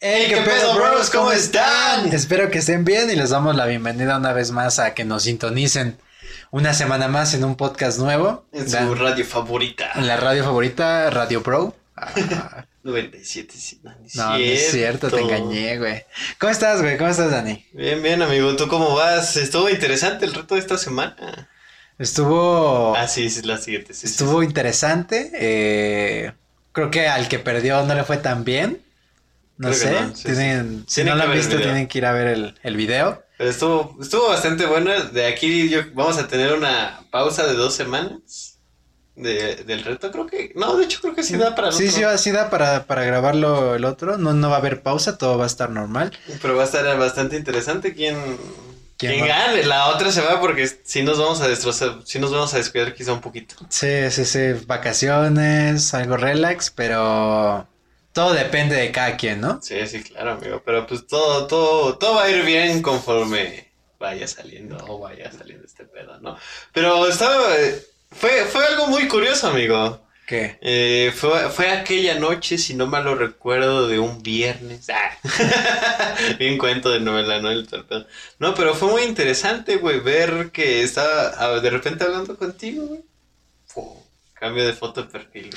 Hey, ¿qué, pedo, bros? ¿Cómo están? Espero que estén bien y les damos la bienvenida una vez más a que nos sintonicen una semana más en un podcast nuevo. En su radio favorita. En la radio favorita, Radio Pro. 97, no, no, no es cierto, te engañé, güey. ¿Cómo estás, güey? ¿Cómo estás, Dani? Bien, bien, amigo. ¿Tú cómo vas? Estuvo interesante el reto de esta semana. Estuvo. Ah, sí, es la siguiente. estuvo interesante. Eh, creo que al que perdió no le fue tan bien. No sé. tienen, si no lo han visto, tienen que ir a ver el, el video. Pero estuvo, estuvo bastante bueno. De aquí yo, vamos a tener una pausa de dos semanas. De, del reto, creo que. No, de hecho, creo que sí da para el sí, otro. Sí, sí, da para, para grabarlo el otro. No, no va a haber pausa, todo va a estar normal. Pero va a estar bastante interesante quién, ¿Quién, gane? La otra se va porque si nos vamos a destrozar, si nos vamos a descuidar quizá un poquito. Sí, sí, sí, vacaciones, algo relax, pero todo depende de cada quien, ¿no? Sí, sí, claro, amigo, pero pues todo, todo, todo va a ir bien conforme vaya saliendo o vaya saliendo este pedo, ¿no? Pero estaba, fue, fue algo muy curioso, amigo. ¿Qué? Eh, fue, fue aquella noche, si no mal lo recuerdo, de un viernes. Ah. Bien cuento de novela, ¿no? El no, pero fue muy interesante, güey, ver que estaba ah, de repente hablando contigo, güey. Cambio de foto de perfil.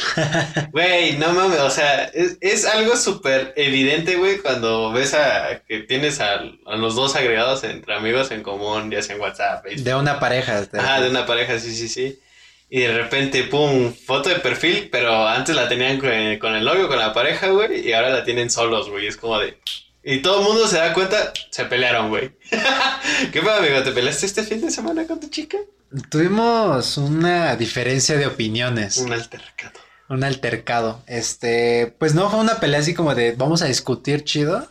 Güey, no mames, o sea, es, es algo súper evidente, güey, cuando ves a que tienes a, a, los dos agregados entre amigos en común, ya sea en WhatsApp. De una pareja. Ah, de una pareja, sí, sí, sí. Y de repente, pum, foto de perfil, pero antes la tenían con, el novio, con la pareja, güey, y ahora la tienen solos, güey. Es como de. Y todo el mundo se da cuenta, se pelearon, güey. ¿Qué pasa, amigo? ¿Te peleaste este fin de semana con tu chica? Tuvimos una diferencia de opiniones. Un altercado. Un altercado. Este, pues no fue una pelea así como de vamos a discutir chido.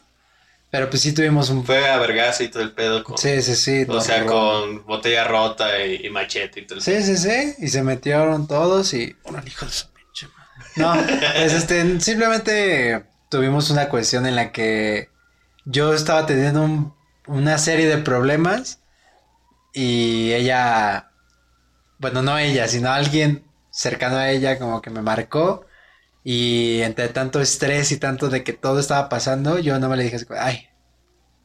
Pero pues sí tuvimos un... Fue a vergas y todo el pedo con... Sí, sí, sí. O sea, con botella rota y, machete y todo el Sí, sí, sí. Y se metieron todos y... Una hijo de su pinche No, pues este, simplemente tuvimos una cuestión en la que yo estaba teniendo una serie de problemas y ella... Bueno, no ella, sino alguien cercano a ella como que me marcó y entre tanto estrés y tanto de que todo estaba pasando, yo no me le dije, ay,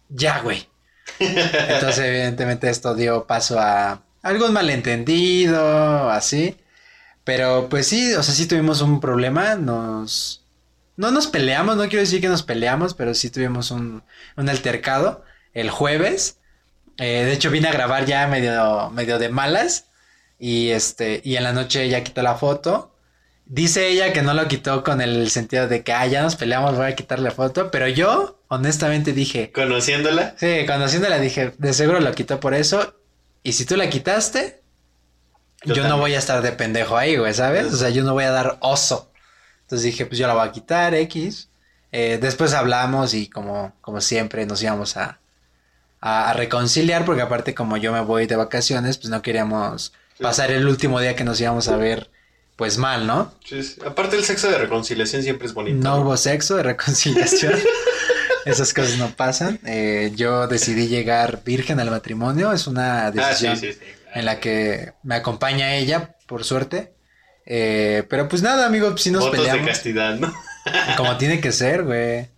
ya, güey. Entonces, evidentemente, esto dio paso a algún malentendido, así. Pero pues sí, o sea, sí tuvimos un problema, nos... No nos peleamos, no quiero decir que nos peleamos, pero sí tuvimos un, un altercado el jueves. Eh, de hecho, vine a grabar ya medio, medio de malas. Y este, y en la noche ella quitó la foto. Dice ella que no lo quitó con el sentido de que, ah, ya nos peleamos, voy a quitarle foto. Pero yo, honestamente, dije. ¿Conociéndola? Sí, conociéndola dije, de seguro lo quitó por eso. Y si tú la quitaste, yo, no voy a estar de pendejo ahí, güey, ¿sabes? O sea, yo no voy a dar oso. Entonces dije, pues yo la voy a quitar, X. Eh, después hablamos y como, como siempre nos íbamos a, a, reconciliar, porque aparte como yo me voy de vacaciones, pues no queríamos pasar el último día que nos íbamos a ver pues mal, ¿no? Sí, sí. Aparte el sexo de reconciliación siempre es bonito. No, hubo sexo de reconciliación. Esas cosas no pasan. Eh, yo decidí llegar virgen al matrimonio. Es una ah, decisión en la que me acompaña ella, por suerte. Eh, pero pues nada, amigo, pues, si nos peleamos. de castidad, ¿no? Como tiene que ser, güey.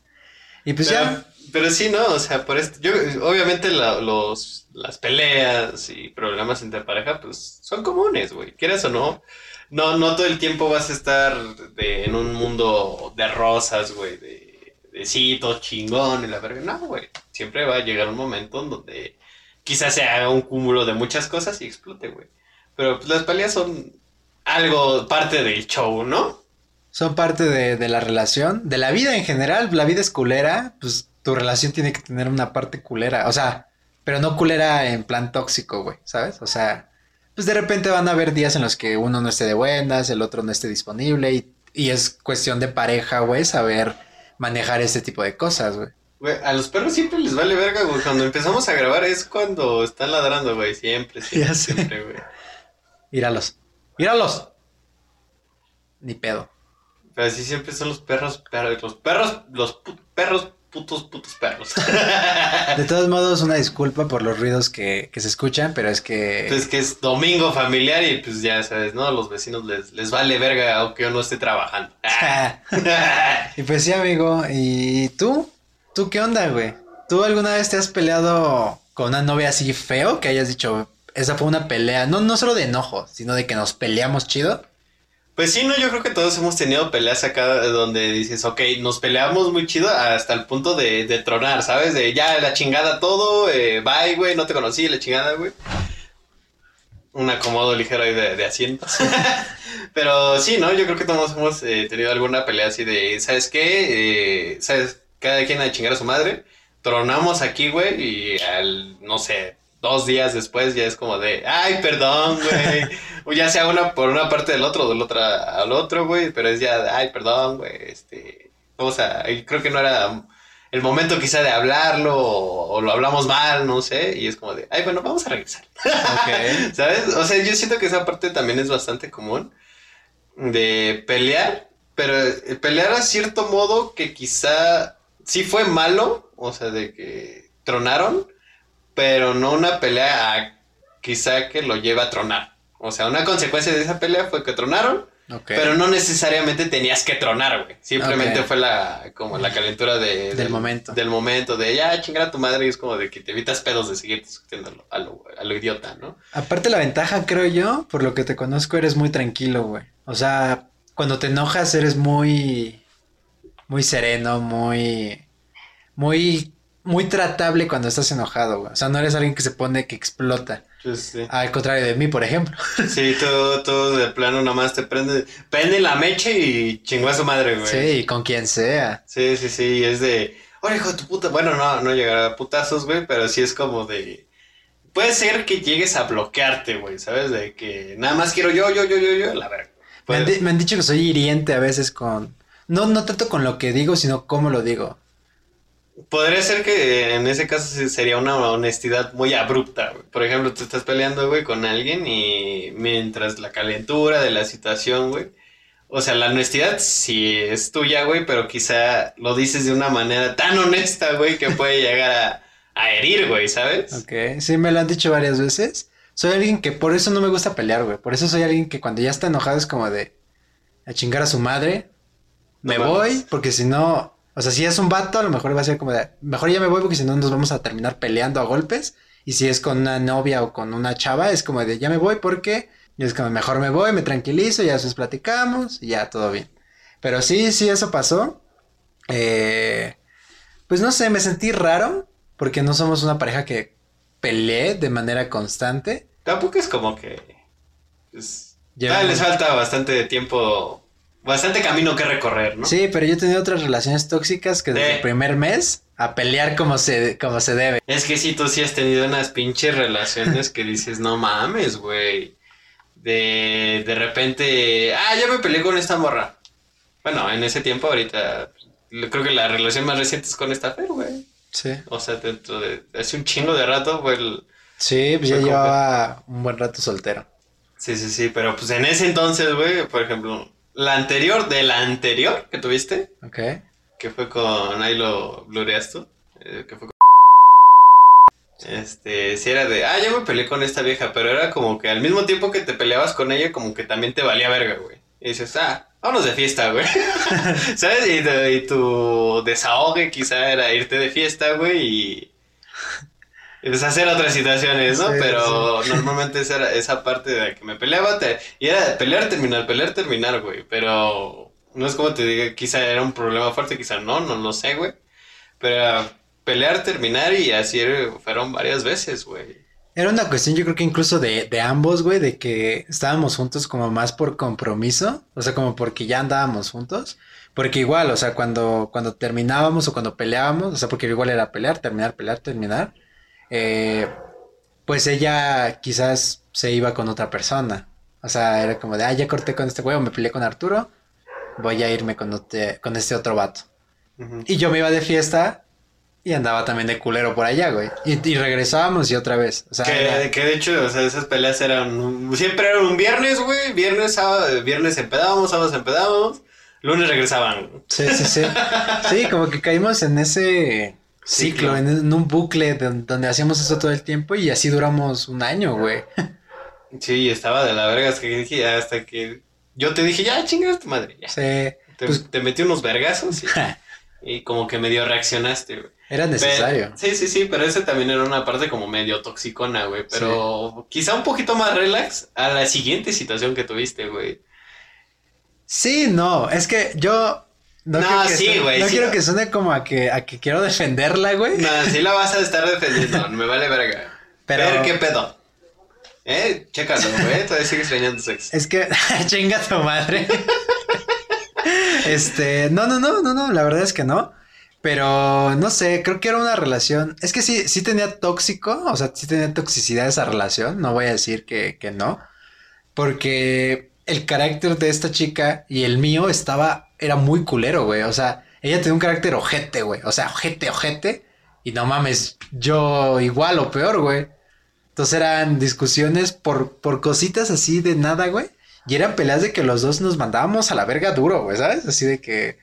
Y pues ya. Pero sí, ¿no? O sea, por esto. Yo, obviamente, los, las peleas y problemas entre pareja, pues son comunes, güey. Quieras o no no, no todo el tiempo vas a estar en un mundo de rosas, güey, de, de sí, todo chingón y la verga. No, güey. Siempre va a llegar un momento en donde quizás se haga un cúmulo de muchas cosas y explote, güey. Pero pues, las peleas son algo, parte del show, ¿no? Son parte de, de la relación, de la vida en general. La vida es culera, pues tu relación tiene que tener una parte culera. O sea, pero no culera en plan tóxico, güey, ¿sabes? O sea, pues de repente van a haber días en los que uno no esté de buenas, el otro no esté disponible y, y es cuestión de pareja, güey, saber manejar este tipo de cosas, güey. Güey, a los perros siempre les vale verga, güey. Cuando empezamos a grabar es cuando están ladrando, güey. Siempre, siempre, siempre, güey. Míralos. Míralos. Ni pedo. Pero así siempre son los perros, perros los perros, los perros putos, putos perros. De todos modos, una disculpa por los ruidos que, que se escuchan, pero es que... Pues que es domingo familiar y pues ya sabes, ¿no? A los vecinos les, les vale verga aunque yo no esté trabajando. y pues sí, amigo, ¿y tú? ¿tú qué onda, güey? ¿Tú alguna vez te has peleado con una novia así feo que hayas dicho, esa fue una pelea, no, no solo de enojo, sino de que nos peleamos chido? Pues sí, no, yo creo que todos hemos tenido peleas acá donde dices, ok, nos peleamos muy chido hasta el punto de, de tronar, ¿sabes? De ya la chingada todo, eh, bye, güey, no te conocí, la chingada, güey. Un acomodo ligero ahí de, de asientos. Pero sí, ¿no? Yo creo que todos hemos eh, tenido alguna pelea así de, ¿sabes qué? Eh, ¿Sabes? Cada quien a chingar a su madre. Tronamos aquí, güey, y al, no sé, dos días después ya es como de, ay, perdón, güey. o ya sea una por una parte del otro, del otro al otro, güey, pero es ya, ay, perdón, güey, este, vamos a, creo que no era el momento quizá de hablarlo o, o lo hablamos mal, no sé, y es como de, ay, bueno, vamos a regresar. Ok. ¿Sabes? O sea, yo siento que esa parte también es bastante común de pelear, pero eh, pelear a cierto modo que quizá sí fue malo, o sea, de que tronaron, pero no una pelea a quizá que lo lleva a tronar. O sea, una consecuencia de esa pelea fue que tronaron, Ok. pero no necesariamente tenías que tronar, güey. Simplemente fue la como la calentura de, Del momento. Del momento, de ya chingar a tu madre y es como de que te evitas pedos de seguir discutiendo a lo, a lo idiota, ¿no? Aparte la ventaja, creo yo, por lo que te conozco, eres muy tranquilo, güey. O sea, cuando te enojas eres muy, muy sereno, muy, muy, muy tratable cuando estás enojado, güey. O sea, no eres alguien que se pone que explota. Sí. Al contrario de mí, por ejemplo. Sí, todo, todo de plano nomás te prende, prende la mecha y chingó a su madre, güey. Sí, y con quien sea. Sí, sí, sí, es de, oye, hijo de tu puta, bueno, no, no llegará a putazos, güey, pero sí es como de, puede ser que llegues a bloquearte, güey, ¿sabes? De que nada más quiero yo, yo, yo, yo, yo, la verga. Me han, me dicho que soy hiriente a veces con... No, no tanto con lo que digo, sino cómo lo digo. Podría ser que en ese caso sería una honestidad muy abrupta, güey. Por ejemplo, tú estás peleando, güey, con alguien y mientras la calentura de la situación, güey. O sea, la honestidad sí es tuya, güey, pero quizá lo dices de una manera tan honesta, güey, que puede llegar a, a herir, güey, ¿sabes? Ok, sí, me lo han dicho varias veces. Soy alguien que por eso no me gusta pelear, güey. Por eso soy alguien que cuando ya está enojado es como de a chingar a su madre. Me No voy, porque si no, o sea, si es un vato, a lo mejor va a ser como de, mejor ya me voy porque si no nos vamos a terminar peleando a golpes. Y si es con una novia o con una chava, es como de, ya me voy porque, y es como, mejor me voy, me tranquilizo, ya después platicamos y ya todo bien. Pero sí, sí, eso pasó. Eh, pues no sé, me sentí raro porque no somos una pareja que pelee de manera constante. Tampoco es como que. Pues, Ya- ah, les falta bastante tiempo, bastante camino que recorrer, ¿no? Sí, pero yo he tenido otras relaciones tóxicas que desde Sí. el primer mes a pelear como se, como se debe. Es que sí, tú sí has tenido unas pinches relaciones que dices, no mames, güey. De, de repente, ah, ya me peleé con esta morra. Bueno, en ese tiempo ahorita, creo que la relación más reciente es con esta Fer, güey. Sí. O sea, dentro de, hace un chingo de rato fue el... Sí, pues ya llevaba un buen rato soltero. Sí, sí, sí, pero pues en ese entonces, güey, por ejemplo, la anterior, de la anterior que tuviste, Ok. que fue con, ahí lo blureas tú, eh, que fue con... Este, si era de, ah, ya me peleé con esta vieja, pero era como que al mismo tiempo que te peleabas con ella, como que también te valía verga, güey. Y dices, ah, vámonos de fiesta, güey. ¿Sabes? Y, y tu desahogue quizá era irte de fiesta, güey, y... deshacer otras situaciones, ¿no? Sí, pero normalmente esa era esa parte de que me peleaba, te- y era pelear, terminar, pelear, terminar, güey. Pero no es como te diga, quizá era un problema fuerte, quizá no, no lo sé, güey. Pero era pelear, terminar y así fueron varias veces, güey. Era una cuestión, yo creo que incluso de, de ambos, güey, de que estábamos juntos como más por compromiso, o sea, como porque ya andábamos juntos, porque igual, o sea, cuando, cuando terminábamos o cuando peleábamos, o sea, porque igual era pelear, terminar, pelear, terminar, eh, pues ella quizás se iba con otra persona, o sea, era como de, ah, ya corté con este güey o me peleé con Arturo, voy a irme con, ote- con este otro vato. Y yo me iba de fiesta y andaba también de culero por allá, güey. Y, y regresábamos y otra vez. O sea, Que, era- que de hecho, o sea, esas peleas eran, siempre eran un viernes, güey, viernes, sábado, viernes empedábamos, sábados empedábamos, lunes regresaban. sí, sí, sí. Sí, como que caímos en ese ciclo, Ciclo. en, en un bucle don- donde hacíamos eso todo el tiempo y así duramos un año, güey. Sí, estaba de la verga hasta que dije, hasta que yo te dije, ya chingas tu madre, ya. Sí, Te, pues, te metí unos vergazos y, Y como que medio reaccionaste, güey. Era necesario. Pero- sí, sí, sí, pero ese también era una parte como medio toxicona, güey. Pero quizá un poquito más relax a la siguiente situación que tuviste, güey. Sí, no, es que yo no, No, quiero que sí, suene- güey, no sí. quiero que suene como a que, a que quiero defenderla, güey. No, sí la vas a estar defendiendo, me vale verga. Pero- Pero, ¿qué pedo? Eh, chécalo, güey, todavía sigues extrañando sexo. Es que, chinga tu madre. este, no, no, no, no, no, la verdad es que no. Pero no sé, creo que era una relación. Es que sí, sí tenía tóxico, o sea, sí tenía toxicidad esa relación. No voy a decir que, que no. Porque el carácter de esta chica y el mío estaba, era muy culero, güey. O sea, ella tenía un carácter ojete, güey. O sea, ojete, ojete. Y no mames, yo igual o peor, güey. Entonces eran discusiones por, por cositas así de nada, güey. Y eran peleas de que los dos nos mandábamos a la verga duro, güey, ¿sabes? Así de que.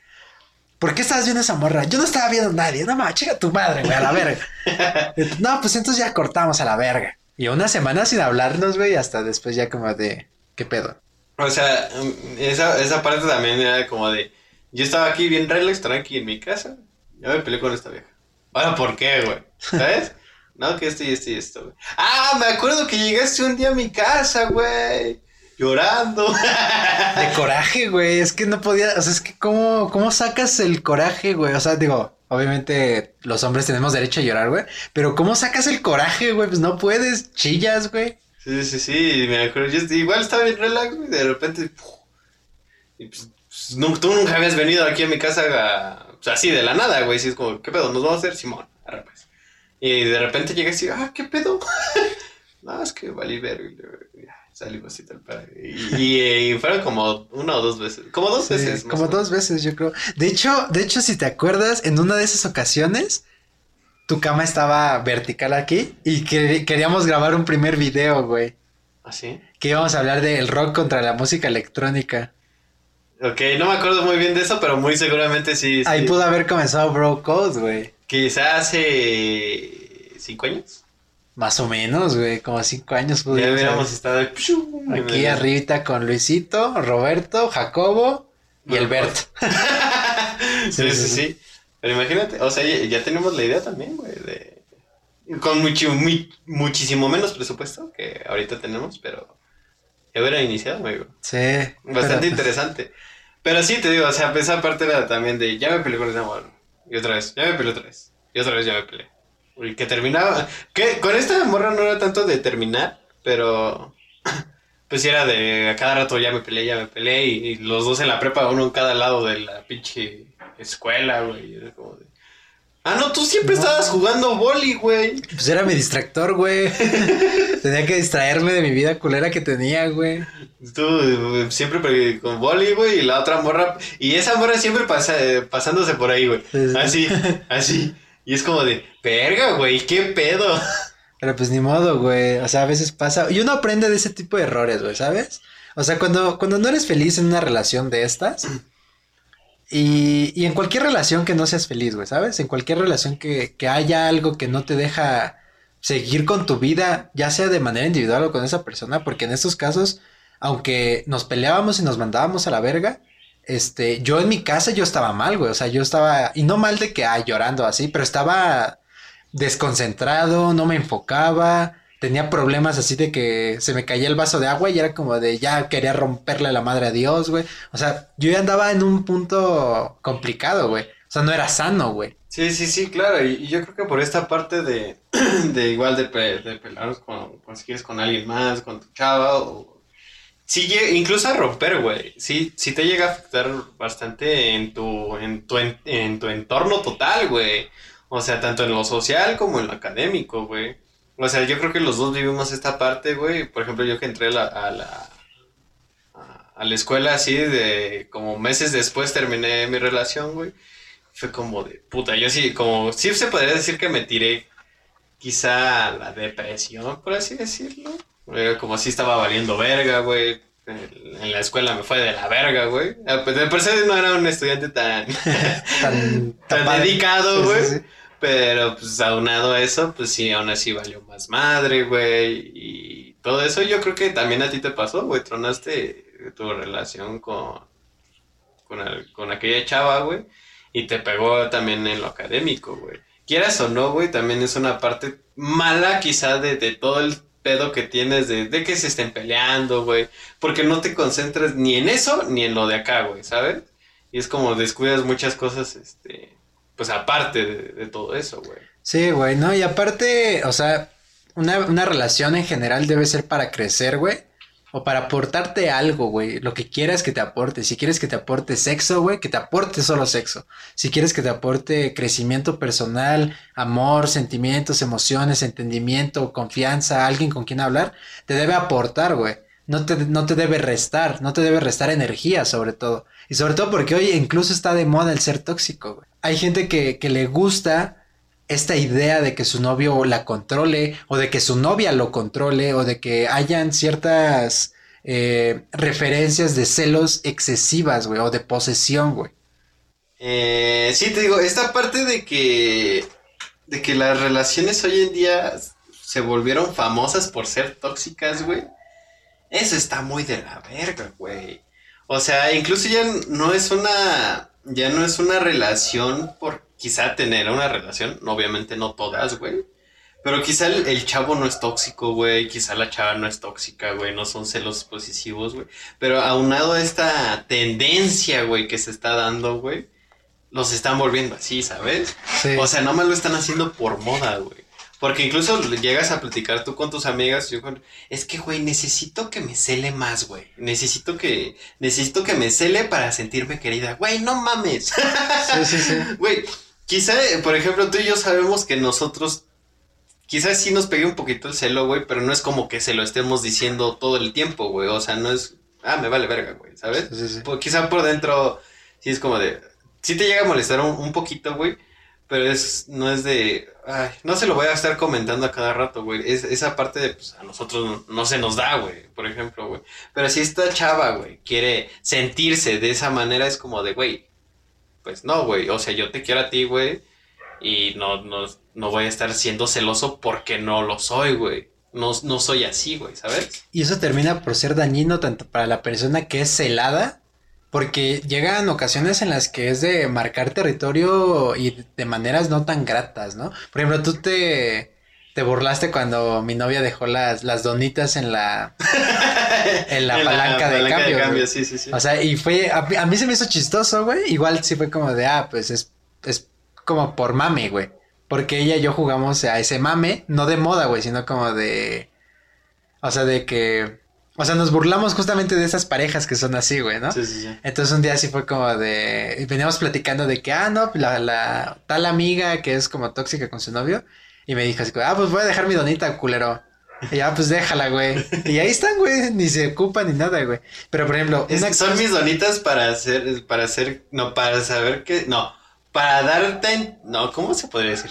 ¿Por qué estabas viendo esa morra? Yo no estaba viendo a nadie. No mames, chica tu madre, güey, a la verga. no, pues entonces ya cortamos a la verga. Y una semana sin hablarnos, güey, hasta después ya como de. ¿Qué pedo? O sea, mm, esa, esa parte también era como de. Yo estaba aquí bien relax, tranqui en mi casa. Ya me peleé con esta vieja. Ahora, ¿por qué, güey? ¿Sabes? no, que esto y esto y esto, güey. Ah, me acuerdo que llegaste un día a mi casa, güey. Llorando. De coraje, güey. Es que no podía. O sea, es que ¿cómo, cómo sacas el coraje, güey? O sea, digo, obviamente los hombres tenemos derecho a llorar, güey. Pero ¿cómo sacas el coraje, güey? Pues no puedes, chillas, güey. Sí, sí, sí, me acuerdo. Yo igual estaba bien relax, güey. De repente. ¡puf! Y pues, pues, nu- tú nunca habías venido aquí a mi casa a- pues, así de la nada, güey. Sí, es como, ¿qué pedo? ¿Nos vamos a hacer Simón? Arre, pues. Y de repente llegas y, ah, ¿qué pedo? no, es que valí ver. Y salimos y tal. para- Y, y, y fueron como una o dos veces. Como dos Sí, veces. como dos veces, yo creo. De hecho, de hecho, si te acuerdas, en una de esas ocasiones, tu cama estaba vertical aquí y que- queríamos grabar un primer video, güey. ¿Ah, sí? Que íbamos a hablar del rock contra la música electrónica. Ok, no me acuerdo muy bien de eso, pero muy seguramente sí. Ahí sí. pudo haber comenzado Bro Code, güey. Quizá hace. ¿Cinco años? Más o menos, güey. Como cinco años Ya hubiéramos estado Aquí arribita con Luisito, Roberto, Jacobo y Alberto. sí, sí, sí. Pero imagínate, o sea, ya, ya tenemos la idea también, güey, de... Con muchi- muy- muchísimo menos presupuesto que ahorita tenemos, pero ya hubiera iniciado, güey. Sí. Bastante pero- interesante. Pero sí, te digo, o sea, esa parte era también de, ya me peleé con ese amor. Y otra vez, ya me peleé otra vez. Y otra vez ya me peleé. Y que terminaba... Que con esta morra no era tanto de terminar, pero... Pues sí era de a cada rato ya me peleé, ya me peleé. Y, y los dos en la prepa, uno en cada lado de la pinche escuela, güey. Era como de... Ah, no, tú siempre No. estabas jugando boli, güey. Pues era mi distractor, güey. Tenía que distraerme de mi vida culera que tenía, güey. Tú eh, siempre pre- con boli, güey, y la otra morra. Y esa morra siempre pasa, pasándose por ahí, güey. Sí, sí. Así, así. Y es como de, verga, güey, qué pedo. Pero pues ni modo, güey. O sea, a veces pasa. Y uno aprende de ese tipo de errores, güey, ¿sabes? O sea, cuando, cuando no eres feliz en una relación de estas. Y, en cualquier relación que no seas feliz, güey, ¿sabes? En cualquier relación que, que haya algo que no te deja seguir con tu vida, ya sea de manera individual o con esa persona, porque en estos casos, aunque nos peleábamos y nos mandábamos a la verga, este, yo en mi casa yo estaba mal, güey, o sea, yo estaba, y no mal de que, llorando así, pero estaba desconcentrado, no me enfocaba, tenía problemas así de que se me caía el vaso de agua y era como de ya quería romperle la madre a Dios, güey. O sea, yo ya andaba en un punto complicado, güey. O sea, no era sano, güey. Sí, sí, sí, claro. Y, yo creo que por esta parte de, de igual de, pe- de pelear con, con si quieres con alguien más, con tu chava, o. Sí, incluso a romper, güey. Sí, sí te llega a afectar bastante en tu, en tu, en tu entorno total, güey. O sea, tanto en lo social como en lo académico, güey. O sea, yo creo que los dos vivimos esta parte, güey. Por ejemplo, yo que entré a la, a la, a- la escuela así de como meses después terminé mi relación, güey. Fue como de puta, yo sí, como, sí se podría decir que me tiré quizá a la depresión, por así decirlo. Como si estaba valiendo verga, güey. En la escuela me fue de la verga, güey. Ah, pues, De por no era un estudiante tan, Tan, tan padre. dedicado, Sí, güey. sí, sí. Pero pues aunado a eso, pues sí, aún así valió más madre, güey. Y todo eso yo creo que también a ti te pasó, güey. Tronaste tu relación con, con, el- con aquella chava, güey. y te pegó también en lo académico, güey. Quieras o no, güey, también es una parte mala quizá de, de todo el pedo que tienes de, de que se estén peleando, güey. Porque no te concentras ni en eso ni en lo de acá, güey, ¿sabes? Y es como descuidas muchas cosas, este, pues aparte de, todo eso, güey. Sí, güey, ¿no? Y aparte, o sea, una, una relación en general debe ser para crecer, güey. O para aportarte algo, güey. Lo que quieras que te aporte. Si quieres que te aporte sexo, güey, que te aporte solo sexo. Si quieres que te aporte crecimiento personal, amor, sentimientos, emociones, entendimiento, confianza, alguien con quien hablar, te debe aportar, güey. No te, no te debe restar, no te debe restar energía, sobre todo. Y sobre todo porque hoy incluso está de moda el ser tóxico, güey. Hay gente que, que le gusta esta idea de que su novio la controle o de que su novia lo controle o de que hayan ciertas eh, referencias de celos excesivas, güey, o de posesión, güey. Eh, sí, te digo, esta parte de que, de que las relaciones hoy en día se volvieron famosas por ser tóxicas, güey. Eso está muy de la verga, güey. O sea, incluso ya no es una, ya no es una relación por quizá tener una relación, obviamente no todas, güey. Pero quizá el, el chavo no es tóxico, güey. Quizá la chava no es tóxica, güey. No son celos posesivos, güey. Pero aunado a esta tendencia, güey, que se está dando, güey, los están volviendo así, ¿sabes? Sí. O sea, no más lo están haciendo por moda, güey. Porque incluso llegas a platicar tú con tus amigas, yo con, es que, güey, necesito que me cele más, güey. Necesito que, necesito que me cele para sentirme querida. Güey, no mames. Sí, sí, sí. Güey, quizá, por ejemplo, tú y yo sabemos que nosotros, quizás sí nos pegue un poquito el celo, güey, pero no es como que se lo estemos diciendo todo el tiempo, güey. O sea, no es, ah, me vale verga, güey, ¿sabes? Sí, sí, sí. Pues, quizá por dentro, sí es como de, sí te llega a molestar un, un poquito, güey, pero es, no es de, ay, no se lo voy a estar comentando a cada rato, güey. Es, esa parte de, pues, a nosotros no, no se nos da, güey, por ejemplo, güey. Pero si esta chava, güey, quiere sentirse de esa manera, es como de, güey, pues no, güey, o sea, yo te quiero a ti, güey, y no, no, no voy a estar siendo celoso porque no lo soy, güey. No, no soy así, güey, ¿sabes? Y eso termina por ser dañino tanto para la persona que es celada, porque llegan ocasiones en las que es de marcar territorio y de maneras no tan gratas, ¿no? Por ejemplo, tú te, te burlaste cuando mi novia dejó las, las donitas en la, en la palanca de cambio. güey. sí, sí, sí. O sea, y fue, a, a mí se me hizo chistoso, güey. Igual sí fue como de, ah, pues es, es como por mame, güey. Porque ella y yo jugamos a ese mame, no de moda, güey, sino como de, o sea, de que, o sea, nos burlamos justamente de esas parejas que son así, güey, ¿no? Sí, sí, sí. Entonces un día sí fue como de, veníamos platicando de que, ah, no, la, la tal amiga que es como tóxica con su novio, y me dijo así, ah, pues voy a dejar mi donita, culero. Y ya, pues déjala, güey. Y ahí están, güey, ni se ocupan ni nada, güey. Pero por ejemplo, Es- son cosa- mis donitas para hacer, para hacer, no, para saber que, no, para darte, no, ¿cómo se podría decir?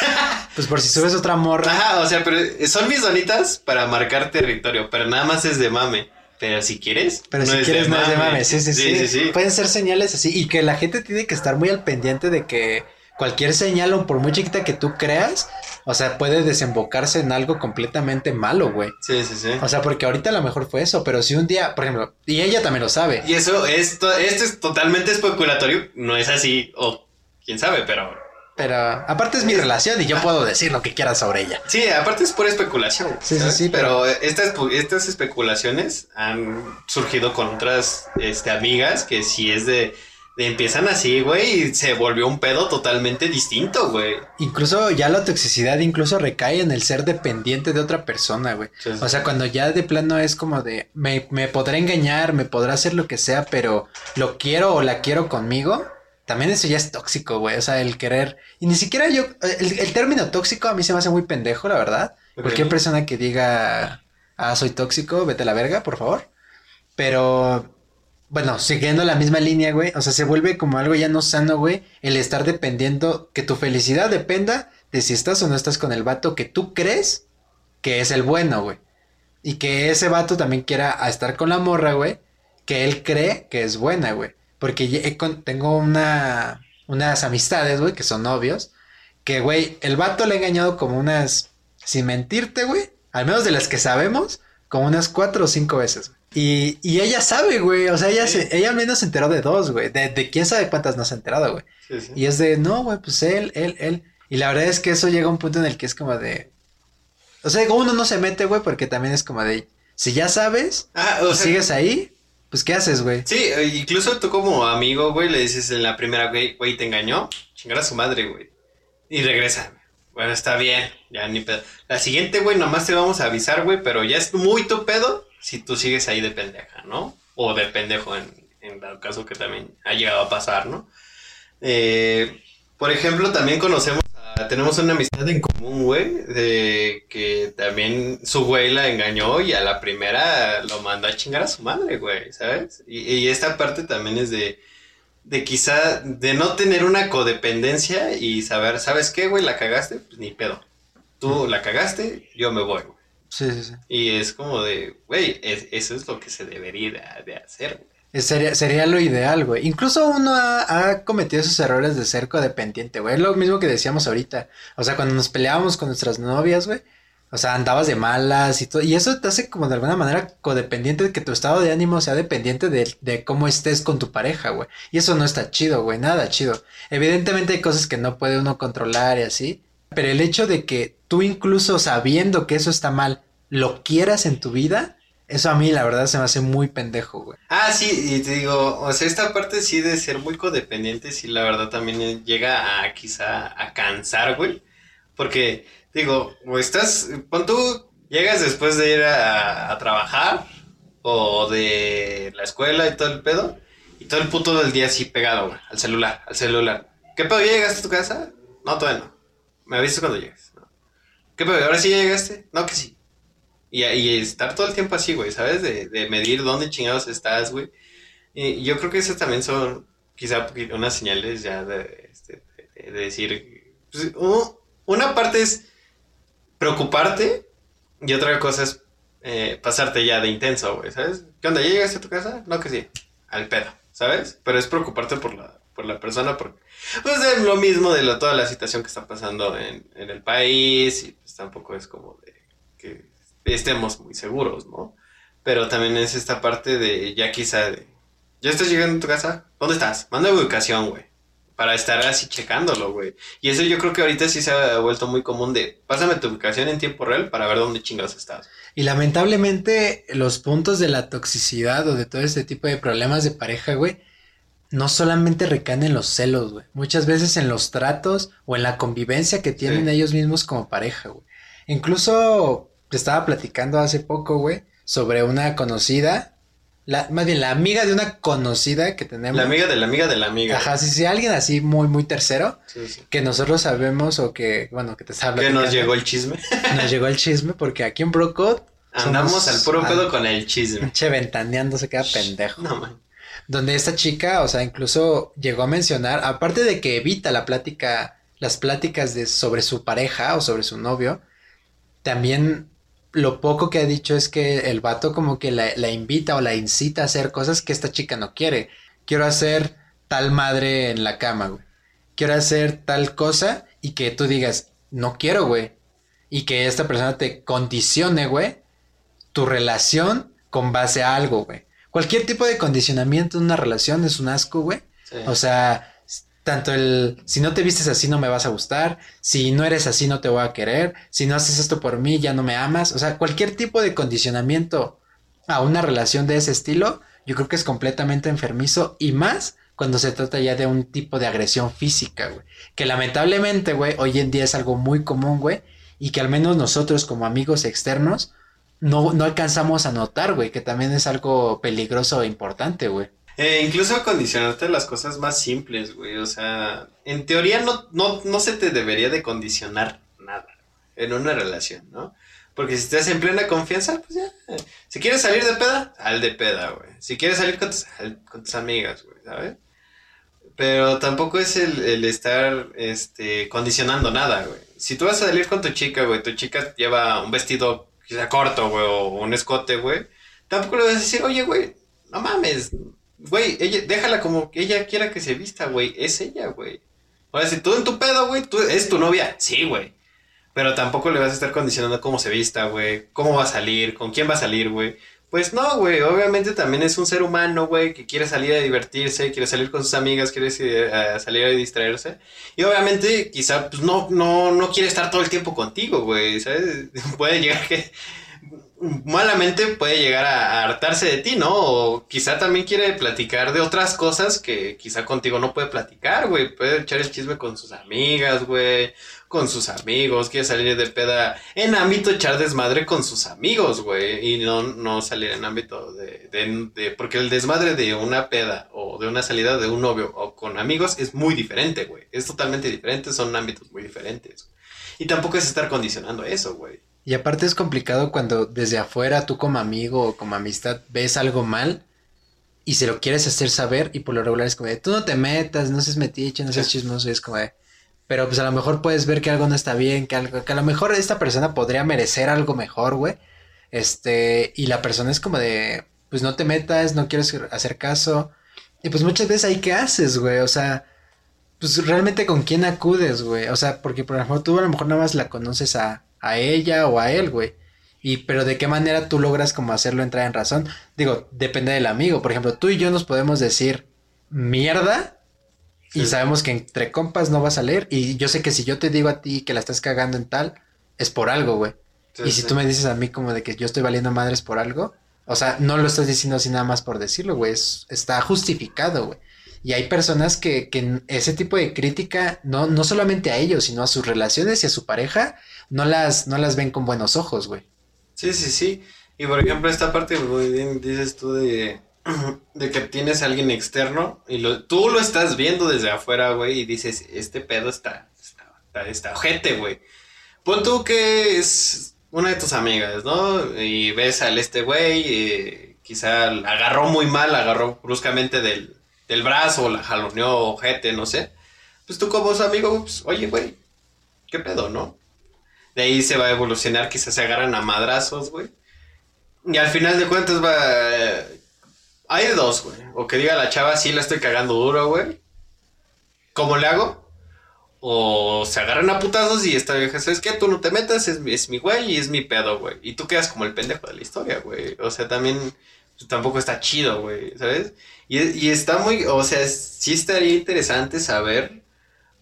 pues por si subes otra morra. Ajá, o sea, pero son mis donitas para marcar territorio, pero nada más es de mame. Pero si quieres, Pero si es quieres de no es de mame. mame, sí, sí, sí. sí, sí. Pueden ser señales así y que la gente tiene que estar muy al pendiente de que cualquier señal o por muy chiquita que tú creas, o sea, puede desembocarse en algo completamente malo, güey. Sí, sí, sí. O sea, porque ahorita a lo mejor fue eso, pero si un día, por ejemplo, y ella también lo sabe. Y eso, esto, esto es totalmente especulatorio, no es así, o quién sabe, pero Pero aparte es mi relación y yo puedo decir lo que quiera sobre ella. Sí, aparte es pura especulación. Sí, sí, ¿sabes? sí, Pero estas, estas especulaciones han surgido con otras este, amigas que si es de, de empiezan así, güey, y se volvió un pedo totalmente distinto, güey. Incluso ya la toxicidad incluso recae en el ser dependiente de otra persona, güey. Sí, sí. O sea, cuando ya de plano es como de, me, me podrá engañar, me podrá hacer lo que sea, pero lo quiero o la quiero conmigo, también eso ya es tóxico, güey. O sea, el querer. Y ni siquiera yo, el, el término tóxico a mí se me hace muy pendejo, la verdad. Cualquier persona que diga, ah, soy tóxico, vete a la verga, por favor. Pero, bueno, siguiendo la misma línea, güey. O sea, se vuelve como algo ya no sano, güey. El estar dependiendo, que tu felicidad dependa de si estás o no estás con el vato que tú crees que es el bueno, güey. Y que ese vato también quiera estar con la morra, güey. Que él cree que es buena, güey. Porque tengo una, unas amistades, güey, que son novios. Que, güey, el vato le ha engañado como unas, sin mentirte, güey. Al menos de las que sabemos, como unas cuatro o cinco veces. güey. Y, y ella sabe, güey. O sea, ella, Sí. se, ella al menos se enteró de dos, güey. De, de quién sabe cuántas no se ha enterado, güey. Sí, sí. Y es de, no, güey, pues él, él, él. Y la verdad es que eso llega a un punto en el que es como de. O sea, uno no se mete, güey, porque también es como de. Si ya sabes, Ah, o sea, sigues ahí, pues ¿qué haces, güey? Sí, eh, incluso tú como amigo, güey, le dices en la primera, güey, güey, te engañó, chingar a su madre, güey. Y regresa. Bueno, está bien, ya ni pedo. La siguiente, güey, nomás te vamos a avisar, güey, pero ya es muy tu pedo si tú sigues ahí de pendeja, ¿no? O de pendejo en, en dado caso que también ha llegado a pasar, ¿no? Eh, por ejemplo, también conocemos, tenemos una amistad en común, güey, de que también su güey la engañó y a la primera lo mandó a chingar a su madre, güey, ¿sabes? Y, y esta parte también es de, de quizá, de no tener una codependencia y saber, ¿sabes qué, güey? La cagaste, pues ni pedo. Tú la cagaste, yo me voy, güey. Sí, sí, sí. Y es como de, güey, es- eso es lo que se debería de, de hacer, güey. Sería, sería lo ideal, güey. Incluso uno ha, ha cometido esos errores de ser codependiente, güey. Es lo mismo que decíamos ahorita. O sea, cuando nos peleábamos con nuestras novias, güey. O sea, andabas de malas y todo. Y eso te hace como de alguna manera codependiente de que tu estado de ánimo sea dependiente de, de cómo estés con tu pareja, güey. Y eso no está chido, güey. Nada chido. Evidentemente hay cosas que no puede uno controlar y así. Pero el hecho de que tú incluso sabiendo que eso está mal, lo quieras en tu vida, eso a mí la verdad se me hace muy pendejo, güey. Ah, sí, y te digo, o sea, esta parte sí de ser muy codependiente, sí, la verdad también llega a quizá a cansar, güey. Porque, digo, o estás, pon tú, llegas después de ir a, a trabajar o de la escuela y todo el pedo, y todo el puto del día así pegado, güey, al celular, al celular. ¿Qué pedo, ya llegaste a tu casa? No, todavía no. Me avisas cuando llegues. ¿Qué pedo, ahora sí ya llegaste? No, que sí. Y, y estar todo el tiempo así, güey, ¿sabes? De, de medir dónde chingados estás, güey. Y yo creo que esas también son quizá unas señales ya de, este, de- de decir... pues, u- una parte es preocuparte y otra cosa es eh, pasarte ya de intenso, güey, ¿sabes? ¿Qué onda? ¿Ya llegaste a tu casa? No, que sí. Al pedo, ¿sabes? Pero es preocuparte por la, por la persona porque... Pues es lo mismo de lo- toda la situación que está pasando en, en el país y pues tampoco es como de que estemos muy seguros, ¿no? Pero también es esta parte de ya quizá de, ¿ya estás llegando a tu casa? ¿Dónde estás? Manda ubicación, güey. Para estar así checándolo, güey. Y eso yo creo que ahorita sí se ha vuelto muy común de, pásame tu ubicación en tiempo real para ver dónde chingados estás. Y lamentablemente los puntos de la toxicidad o de todo este tipo de problemas de pareja, güey, no solamente recaen en los celos, güey. Muchas veces en los tratos o en la convivencia que tienen Sí. ellos mismos como pareja, güey. Incluso estaba platicando hace poco, güey, sobre una conocida, la, más bien la amiga de una conocida que tenemos. La amiga de la amiga de la amiga. Ajá, sí, sí, alguien así muy, muy tercero, Sí, sí. que nosotros sabemos o que, bueno, que te estaba Que nos llegó el chisme. Nos llegó el chisme porque aquí en Brocode Andamos al puro pedo con el chisme. Pinche ventaneando se queda pendejo. No, man. Donde esta chica, o sea, incluso llegó a mencionar, aparte de que evita la plática, las pláticas de sobre su pareja o sobre su novio, también lo poco que ha dicho es que el vato como que la, la invita o la incita a hacer cosas que esta chica no quiere. Quiero hacer tal madre en la cama, güey. Quiero hacer tal cosa y que tú digas, no quiero, güey. Y que esta persona te condicione, güey, tu relación con base a algo, güey. Cualquier tipo de condicionamiento en una relación es un asco, güey. Sí. O sea, tanto el si no te vistes así no me vas a gustar, si no eres así no te voy a querer, si no haces esto por mí ya no me amas. O sea, cualquier tipo de condicionamiento a una relación de ese estilo, yo creo que es completamente enfermizo y más cuando se trata ya de un tipo de agresión física, güey. Que lamentablemente, güey, hoy en día es algo muy común, güey, y que al menos nosotros como amigos externos no, no alcanzamos a notar, güey, que también es algo peligroso e importante, güey. Eh, incluso condicionarte las cosas más simples, güey. O sea, en teoría no, no, no se te debería de condicionar nada en una relación, ¿no? Porque si estás en plena confianza, pues ya. Si quieres salir de peda, al de peda, güey. Si quieres salir con tus, con tus amigas, güey, ¿sabes? Pero tampoco es el, el estar este, condicionando nada, güey. Si tú vas a salir con tu chica, güey, tu chica lleva un vestido quizá corto, güey, o un escote, güey, tampoco le vas a decir, oye, güey, no mames, güey, ella, déjala como que ella quiera que se vista, güey, es ella, güey. Ahora, si tú en tu pedo, güey, tú es tu novia, sí, güey. Pero tampoco le vas a estar condicionando cómo se vista, güey, cómo va a salir, con quién va a salir, güey. Pues no, güey, obviamente también es un ser humano, güey, que quiere salir a divertirse, quiere salir con sus amigas, quiere eh, salir a distraerse. Y obviamente quizá pues no, no, no quiere estar todo el tiempo contigo, güey, ¿sabes? Puede llegar que malamente puede llegar a, hartarse de ti, ¿no? O quizá también quiere platicar de otras cosas que quizá contigo no puede platicar, güey. Puede echar el chisme con sus amigas, güey. Con sus amigos, quiere salir de peda en ámbito echar desmadre con sus amigos, güey. Y no, no salir en ámbito de, de, de, Porque el desmadre de una peda o de una salida de un novio o con amigos es muy diferente, güey. Es totalmente diferente, son ámbitos muy diferentes. Y tampoco es estar condicionando eso, güey. Y aparte es complicado cuando desde afuera tú como amigo o como amistad ves algo mal y se lo quieres hacer saber y por lo regular es como de, tú no te metas, no seas metiche, no seas chismoso, y es como de, pero pues a lo mejor puedes ver que algo no está bien, que, algo, que a lo mejor esta persona podría merecer algo mejor, güey. Este, y la persona es como de, pues no te metas, no quieres hacer caso. Y pues muchas veces ahí, ¿qué haces, güey? O sea, pues realmente con quién acudes, güey. O sea, porque por ejemplo tú a lo mejor nada más la conoces a, a ella o a él, güey. Y, pero de qué manera tú logras como hacerlo entrar en razón. Digo, depende del amigo. Por ejemplo, tú y yo nos podemos decir mierda y sabemos que entre compas no vas a leer. Y yo sé que si yo te digo a ti que la estás cagando en tal, es por algo, güey. y si tú me dices a mí como de que yo estoy valiendo madres por algo, o sea, no lo estás diciendo así nada más por decirlo, güey. está justificado, güey. Y hay personas que, que ese tipo de crítica, no, no solamente a ellos, sino a sus relaciones y a su pareja, no las, no las ven con buenos ojos, güey. Sí, sí, sí. Y por ejemplo, esta parte, güey, dices tú de, de que tienes a alguien externo y lo, tú lo estás viendo desde afuera, güey, y dices, este pedo está, está, está, ojete, güey. Pon tú que es una de tus amigas, ¿no? Y ves al este güey, y quizá agarró muy mal, agarró bruscamente del, del brazo, la jaloneó ojete, no sé. Pues tú como su amigo, pues, oye, güey, ¿qué pedo, no? De ahí se va a evolucionar, quizás se agarran a madrazos, güey. Y al final de cuentas va... hay dos, güey. O que diga la chava, sí la estoy cagando duro, güey. ¿Cómo le hago? O se agarran a putazos y esta vieja, ¿sabes qué? Tú no te metas, es, es mi güey y es mi pedo, güey. Y tú quedas como el pendejo de la historia, güey. O sea, también pues, tampoco está chido, güey, ¿sabes? Y, y, está muy, o sea, sí estaría interesante saber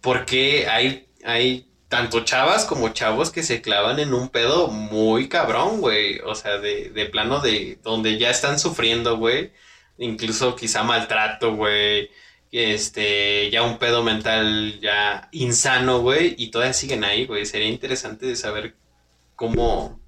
por qué hay, hay tanto chavas como chavos que se clavan en un pedo muy cabrón, güey. O sea, de, de plano de donde ya están sufriendo, güey. Incluso quizá maltrato, güey. Este, ya un pedo mental ya insano, güey. Y todavía siguen ahí, güey. Sería interesante de saber cómo,